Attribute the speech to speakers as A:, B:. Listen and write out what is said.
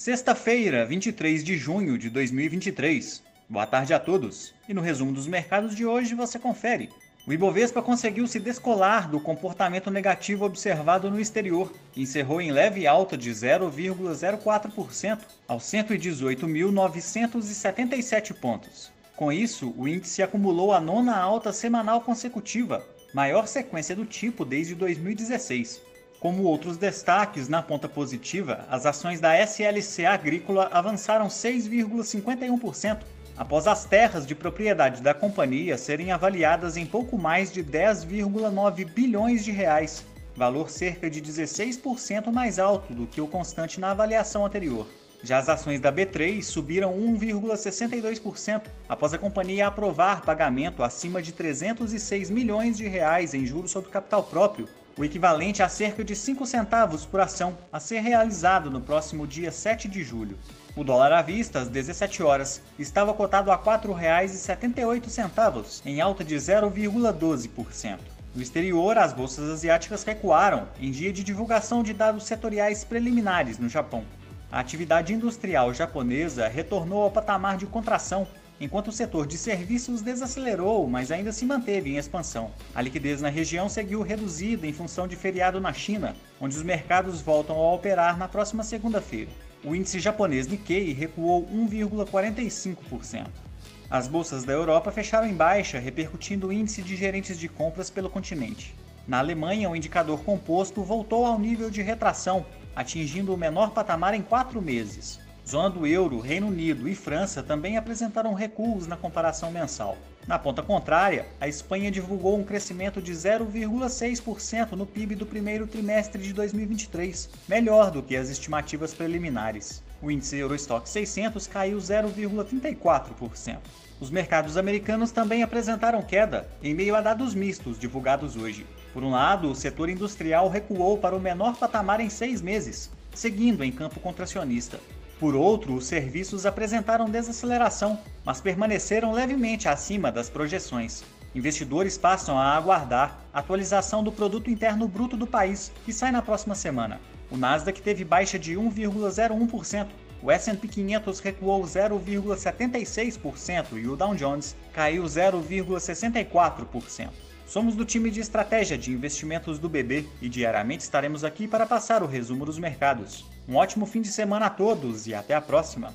A: Sexta-feira, 23 de junho de 2023. Boa tarde a todos. E no resumo dos mercados de hoje você confere. O Ibovespa conseguiu se descolar do comportamento negativo observado no exterior e encerrou em leve alta de 0,04% aos 118.977 pontos. Com isso, o índice acumulou a nona alta semanal consecutiva, maior sequência do tipo desde 2016. Como outros destaques na ponta positiva, as ações da SLC Agrícola avançaram 6,51%, após as terras de propriedade da companhia serem avaliadas em pouco mais de 10,9 bilhões de reais, valor cerca de 16% mais alto do que o constante na avaliação anterior. Já as ações da B3 subiram 1,62% após a companhia aprovar pagamento acima de 306 milhões de reais em juros sobre capital próprio o equivalente a cerca de 5 centavos por ação, a ser realizado no próximo dia 7 de julho. O dólar à vista, às 17 horas, estava cotado a R$ 4,78, em alta de 0,12%. No exterior, as bolsas asiáticas recuaram em dia de divulgação de dados setoriais preliminares no Japão. A atividade industrial japonesa retornou ao patamar de contração enquanto o setor de serviços desacelerou, mas ainda se manteve em expansão. A liquidez na região seguiu reduzida em função de feriado na China, onde os mercados voltam a operar na próxima segunda-feira. O índice japonês Nikkei recuou 1,45%. As bolsas da Europa fecharam em baixa, repercutindo o índice de gerentes de compras pelo continente. Na Alemanha, o indicador composto voltou ao nível de retração, atingindo o menor patamar em quatro meses. Zona do euro, Reino Unido e França também apresentaram recuos na comparação mensal. Na ponta contrária, a Espanha divulgou um crescimento de 0,6% no PIB do primeiro trimestre de 2023, melhor do que as estimativas preliminares. O índice Eurostock 600 caiu 0,34%. Os mercados americanos também apresentaram queda, em meio a dados mistos divulgados hoje. Por um lado, o setor industrial recuou para o menor patamar em seis meses, seguindo em campo contracionista. Por outro, os serviços apresentaram desaceleração, mas permaneceram levemente acima das projeções. Investidores passam a aguardar a atualização do produto interno bruto do país, que sai na próxima semana. O Nasdaq teve baixa de 1,01%, o S&P 500 recuou 0,76% e o Dow Jones caiu 0,64%. Somos do time de estratégia de investimentos do BB e diariamente estaremos aqui para passar o resumo dos mercados. Um ótimo fim de semana a todos e até a próxima!